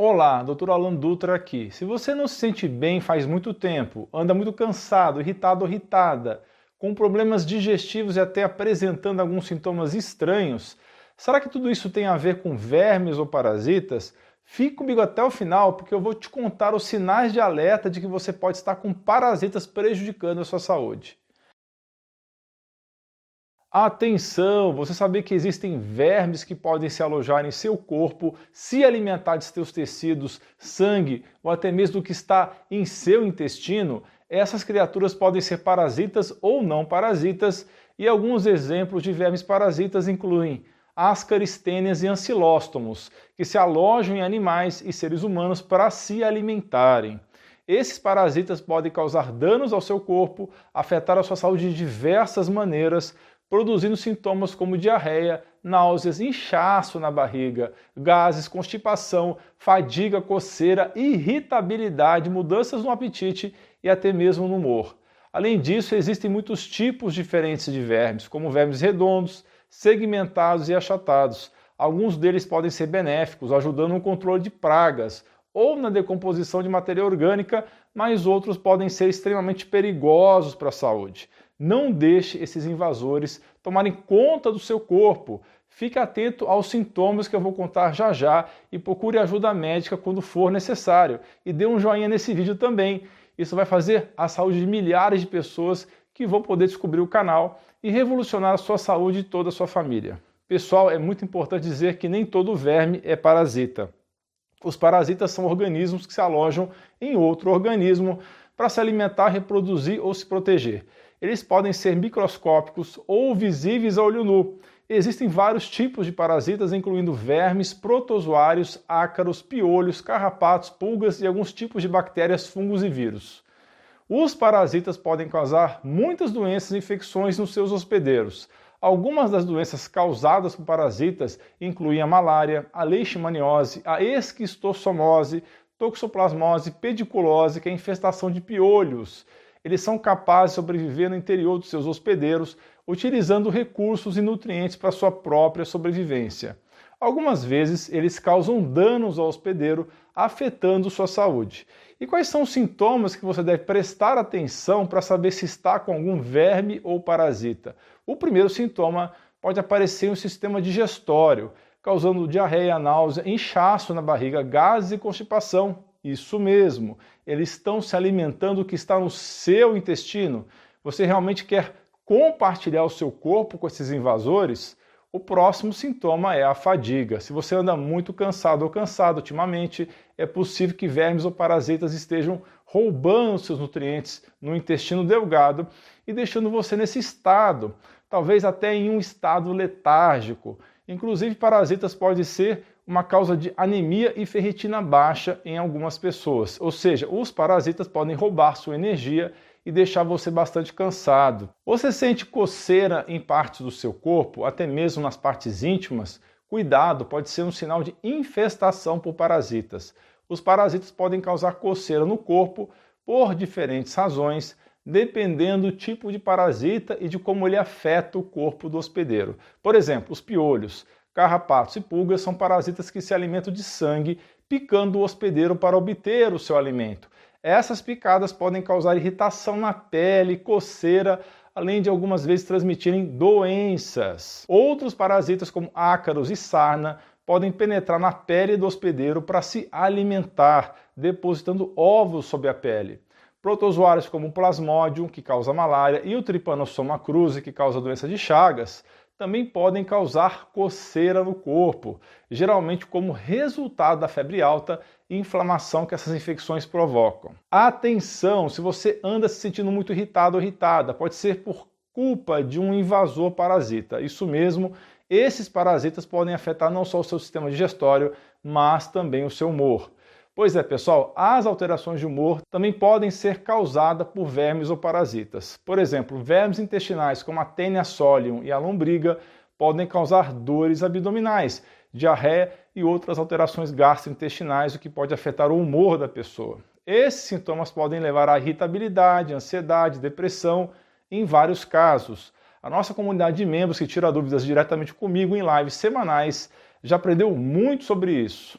Olá, Dr. Alan Dutra aqui. Se você não se sente bem faz muito tempo, anda muito cansado, irritado ou irritada, com problemas digestivos e até apresentando alguns sintomas estranhos, será que tudo isso tem a ver com vermes ou parasitas? Fique comigo até o final porque eu vou te contar os sinais de alerta de que você pode estar com parasitas prejudicando a sua saúde. Atenção! Você sabia que existem vermes que podem se alojar em seu corpo, se alimentar de seus tecidos, sangue ou até mesmo do que está em seu intestino? Essas criaturas podem ser parasitas ou não parasitas, e alguns exemplos de vermes parasitas incluem ascaristênias e ancilóstomos, que se alojam em animais e seres humanos para se alimentarem. Esses parasitas podem causar danos ao seu corpo, afetar a sua saúde de diversas maneiras, produzindo sintomas como diarreia, náuseas, inchaço na barriga, gases, constipação, fadiga, coceira, irritabilidade, mudanças no apetite e até mesmo no humor. Além disso, existem muitos tipos diferentes de vermes, como vermes redondos, segmentados e achatados. Alguns deles podem ser benéficos, ajudando no controle de pragas ou na decomposição de matéria orgânica, mas outros podem ser extremamente perigosos para a saúde. Não deixe esses invasores tomarem conta do seu corpo. Fique atento aos sintomas que eu vou contar já já e procure ajuda médica quando for necessário. E dê um joinha nesse vídeo também. Isso vai fazer a saúde de milhares de pessoas que vão poder descobrir o canal e revolucionar a sua saúde e toda a sua família. Pessoal, é muito importante dizer que nem todo verme é parasita. Os parasitas são organismos que se alojam em outro organismo para se alimentar, reproduzir ou se proteger. Eles podem ser microscópicos ou visíveis a olho nu. Existem vários tipos de parasitas, incluindo vermes, protozoários, ácaros, piolhos, carrapatos, pulgas e alguns tipos de bactérias, fungos e vírus. Os parasitas podem causar muitas doenças e infecções nos seus hospedeiros. Algumas das doenças causadas por parasitas incluem a malária, a leishmaniose, a esquistossomose, toxoplasmose, pediculose, que é a infestação de piolhos, eles são capazes de sobreviver no interior dos seus hospedeiros, utilizando recursos e nutrientes para sua própria sobrevivência. Algumas vezes eles causam danos ao hospedeiro, afetando sua saúde. E quais são os sintomas que você deve prestar atenção para saber se está com algum verme ou parasita? O primeiro sintoma pode aparecer no sistema digestório, causando diarreia, náusea, inchaço na barriga, gases e constipação. Isso mesmo, eles estão se alimentando do que está no seu intestino. Você realmente quer compartilhar o seu corpo com esses invasores? O próximo sintoma é a fadiga. Se você anda muito cansado ou cansado ultimamente, é possível que vermes ou parasitas estejam roubando seus nutrientes no intestino delgado e deixando você nesse estado, talvez até em um estado letárgico. Inclusive, parasitas podem ser uma causa de anemia e ferritina baixa em algumas pessoas. Ou seja, os parasitas podem roubar sua energia e deixar você bastante cansado. Você sente coceira em partes do seu corpo, até mesmo nas partes íntimas? Cuidado, pode ser um sinal de infestação por parasitas. Os parasitas podem causar coceira no corpo por diferentes razões, dependendo do tipo de parasita e de como ele afeta o corpo do hospedeiro. Por exemplo, os piolhos Carrapatos e pulgas são parasitas que se alimentam de sangue, picando o hospedeiro para obter o seu alimento. Essas picadas podem causar irritação na pele, coceira, além de algumas vezes transmitirem doenças. Outros parasitas, como ácaros e sarna, podem penetrar na pele do hospedeiro para se alimentar, depositando ovos sobre a pele. Protozoários como o plasmodium, que causa malária, e o trypanosoma cruzi, que causa doença de Chagas, também podem causar coceira no corpo, geralmente como resultado da febre alta e inflamação que essas infecções provocam. Atenção, se você anda se sentindo muito irritado ou irritada, pode ser por culpa de um invasor parasita. Isso mesmo, esses parasitas podem afetar não só o seu sistema digestório, mas também o seu humor. Pois é, pessoal, as alterações de humor também podem ser causadas por vermes ou parasitas. Por exemplo, vermes intestinais como a Taenia solium e a lombriga podem causar dores abdominais, diarreia e outras alterações gastrointestinais, o que pode afetar o humor da pessoa. Esses sintomas podem levar à irritabilidade, ansiedade, depressão, em vários casos. A nossa comunidade de membros que tira dúvidas diretamente comigo em lives semanais já aprendeu muito sobre isso.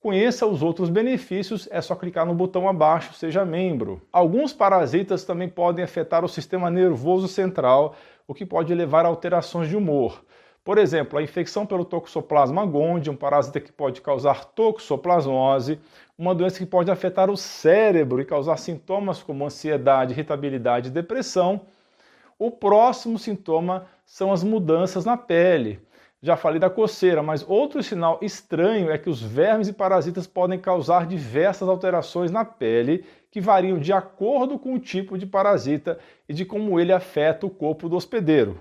Conheça os outros benefícios, é só clicar no botão abaixo, seja membro. Alguns parasitas também podem afetar o sistema nervoso central, o que pode levar a alterações de humor. Por exemplo, a infecção pelo Toxoplasma gondii, um parasita que pode causar toxoplasmose, uma doença que pode afetar o cérebro e causar sintomas como ansiedade, irritabilidade e depressão. O próximo sintoma são as mudanças na pele. Já falei da coceira, mas outro sinal estranho é que os vermes e parasitas podem causar diversas alterações na pele que variam de acordo com o tipo de parasita e de como ele afeta o corpo do hospedeiro.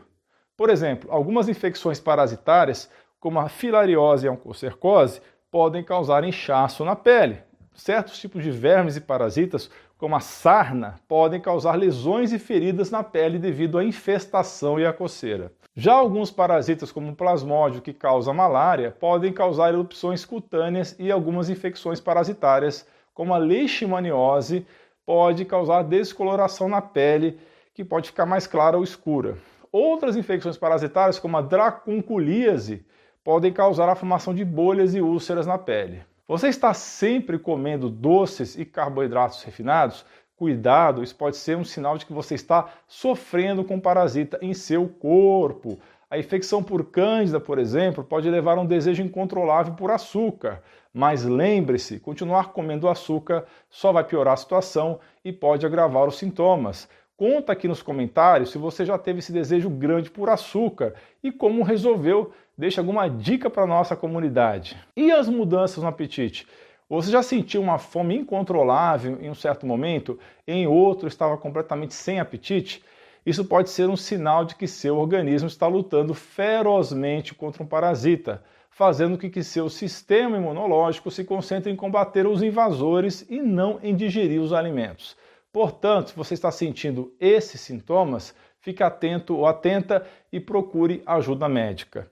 Por exemplo, algumas infecções parasitárias, como a filariose e a oncocercose, podem causar inchaço na pele. Certos tipos de vermes e parasitas, como a sarna, podem causar lesões e feridas na pele devido à infestação e à coceira. Já alguns parasitas, como o plasmódio, que causa malária, podem causar erupções cutâneas e algumas infecções parasitárias, como a leishmaniose, pode causar descoloração na pele, que pode ficar mais clara ou escura. Outras infecções parasitárias, como a dracunculíase, podem causar a formação de bolhas e úlceras na pele. Você está sempre comendo doces e carboidratos refinados? Cuidado, isso pode ser um sinal de que você está sofrendo com parasita em seu corpo. A infecção por cândida, por exemplo, pode levar a um desejo incontrolável por açúcar. Mas lembre-se, continuar comendo açúcar só vai piorar a situação e pode agravar os sintomas. Conta aqui nos comentários se você já teve esse desejo grande por açúcar e como resolveu. Deixa alguma dica para nossa comunidade. E as mudanças no apetite? Você já sentiu uma fome incontrolável em um certo momento, em outro estava completamente sem apetite? Isso pode ser um sinal de que seu organismo está lutando ferozmente contra um parasita, fazendo com que seu sistema imunológico se concentre em combater os invasores e não em digerir os alimentos. Portanto, se você está sentindo esses sintomas, fique atento ou atenta e procure ajuda médica.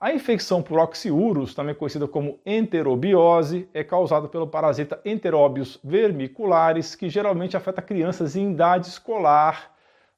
A infecção por oxiurus, também conhecida como enterobiose, é causada pelo parasita Enterobius vermiculares, que geralmente afeta crianças em idade escolar,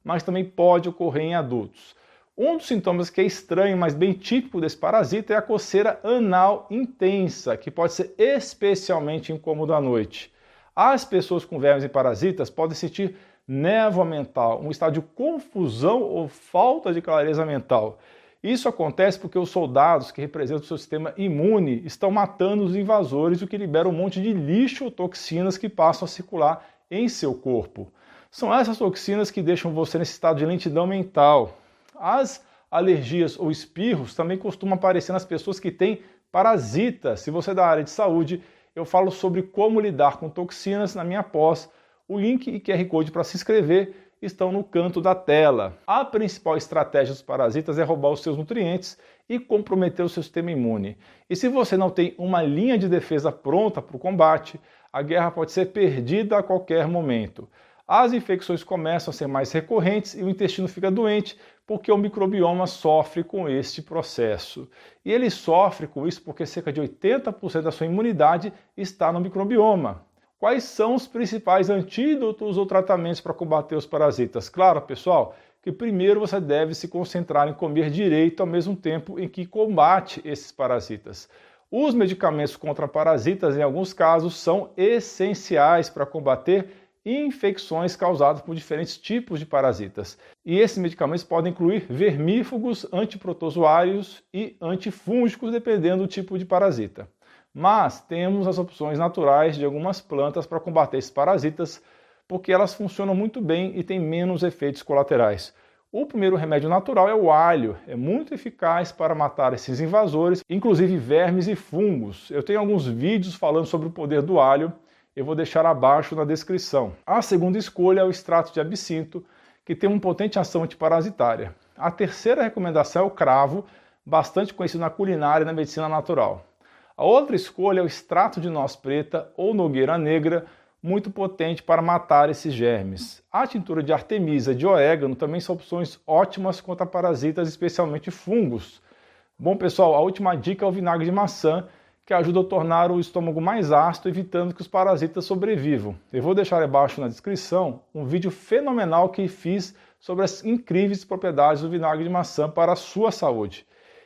mas também pode ocorrer em adultos. Um dos sintomas que é estranho, mas bem típico desse parasita é a coceira anal intensa, que pode ser especialmente incômodo à noite. As pessoas com vermes e parasitas podem sentir névoa mental, um estado de confusão ou falta de clareza mental. Isso acontece porque os soldados que representam o seu sistema imune estão matando os invasores, o que libera um monte de lixo ou toxinas que passam a circular em seu corpo. São essas toxinas que deixam você nesse estado de lentidão mental. As alergias ou espirros também costumam aparecer nas pessoas que têm parasitas. Se você é da área de saúde, eu falo sobre como lidar com toxinas na minha pós. O link e QR Code para se inscrever estão no canto da tela. A principal estratégia dos parasitas é roubar os seus nutrientes e comprometer o seu sistema imune. E se você não tem uma linha de defesa pronta para o combate, a guerra pode ser perdida a qualquer momento. As infecções começam a ser mais recorrentes e o intestino fica doente porque o microbioma sofre com este processo. E ele sofre com isso porque cerca de 80% da sua imunidade está no microbioma. Quais são os principais antídotos ou tratamentos para combater os parasitas? Claro, pessoal, que primeiro você deve se concentrar em comer direito ao mesmo tempo em que combate esses parasitas. Os medicamentos contra parasitas, em alguns casos, são essenciais para combater infecções causadas por diferentes tipos de parasitas. E esses medicamentos podem incluir vermífugos, antiprotozoários e antifúngicos, dependendo do tipo de parasita. Mas temos as opções naturais de algumas plantas para combater esses parasitas, porque elas funcionam muito bem e têm menos efeitos colaterais. O primeiro remédio natural é o alho, é muito eficaz para matar esses invasores, inclusive vermes e fungos. Eu tenho alguns vídeos falando sobre o poder do alho, eu vou deixar abaixo na descrição. A segunda escolha é o extrato de absinto, que tem uma potente ação antiparasitária. A terceira recomendação é o cravo, bastante conhecido na culinária e na medicina natural. A outra escolha é o extrato de noz preta ou nogueira negra, muito potente para matar esses germes. A tintura de artemisa de orégano também são opções ótimas contra parasitas, especialmente fungos. Bom, pessoal, a última dica é o vinagre de maçã, que ajuda a tornar o estômago mais ácido, evitando que os parasitas sobrevivam. Eu vou deixar abaixo na descrição um vídeo fenomenal que fiz sobre as incríveis propriedades do vinagre de maçã para a sua saúde.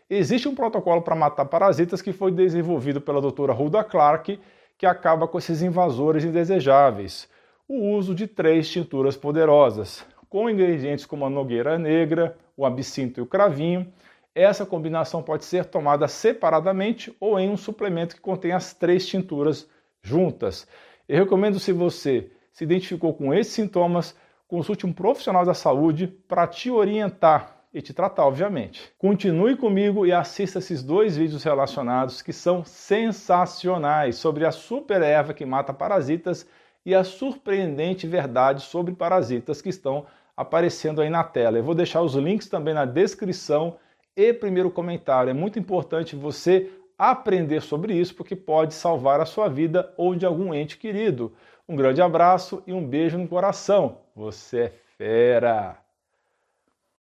Existe um protocolo para matar parasitas que foi desenvolvido pela doutora Hulda Clark, que acaba com esses invasores indesejáveis. O uso de três tinturas poderosas, com ingredientes como a nogueira negra, o absinto e o cravinho. Essa combinação pode ser tomada separadamente ou em um suplemento que contém as três tinturas juntas. Eu recomendo se você se identificou com esses sintomas, consulte um profissional da saúde para te orientar e te tratar, obviamente. Continue comigo e assista esses dois vídeos relacionados que são sensacionais sobre a super erva que mata parasitas e a surpreendente verdade sobre parasitas que estão aparecendo aí na tela. Eu vou deixar os links também na descrição e primeiro comentário. É muito importante você aprender sobre isso porque pode salvar a sua vida ou de algum ente querido. Um grande abraço e um beijo no coração. Você é fera!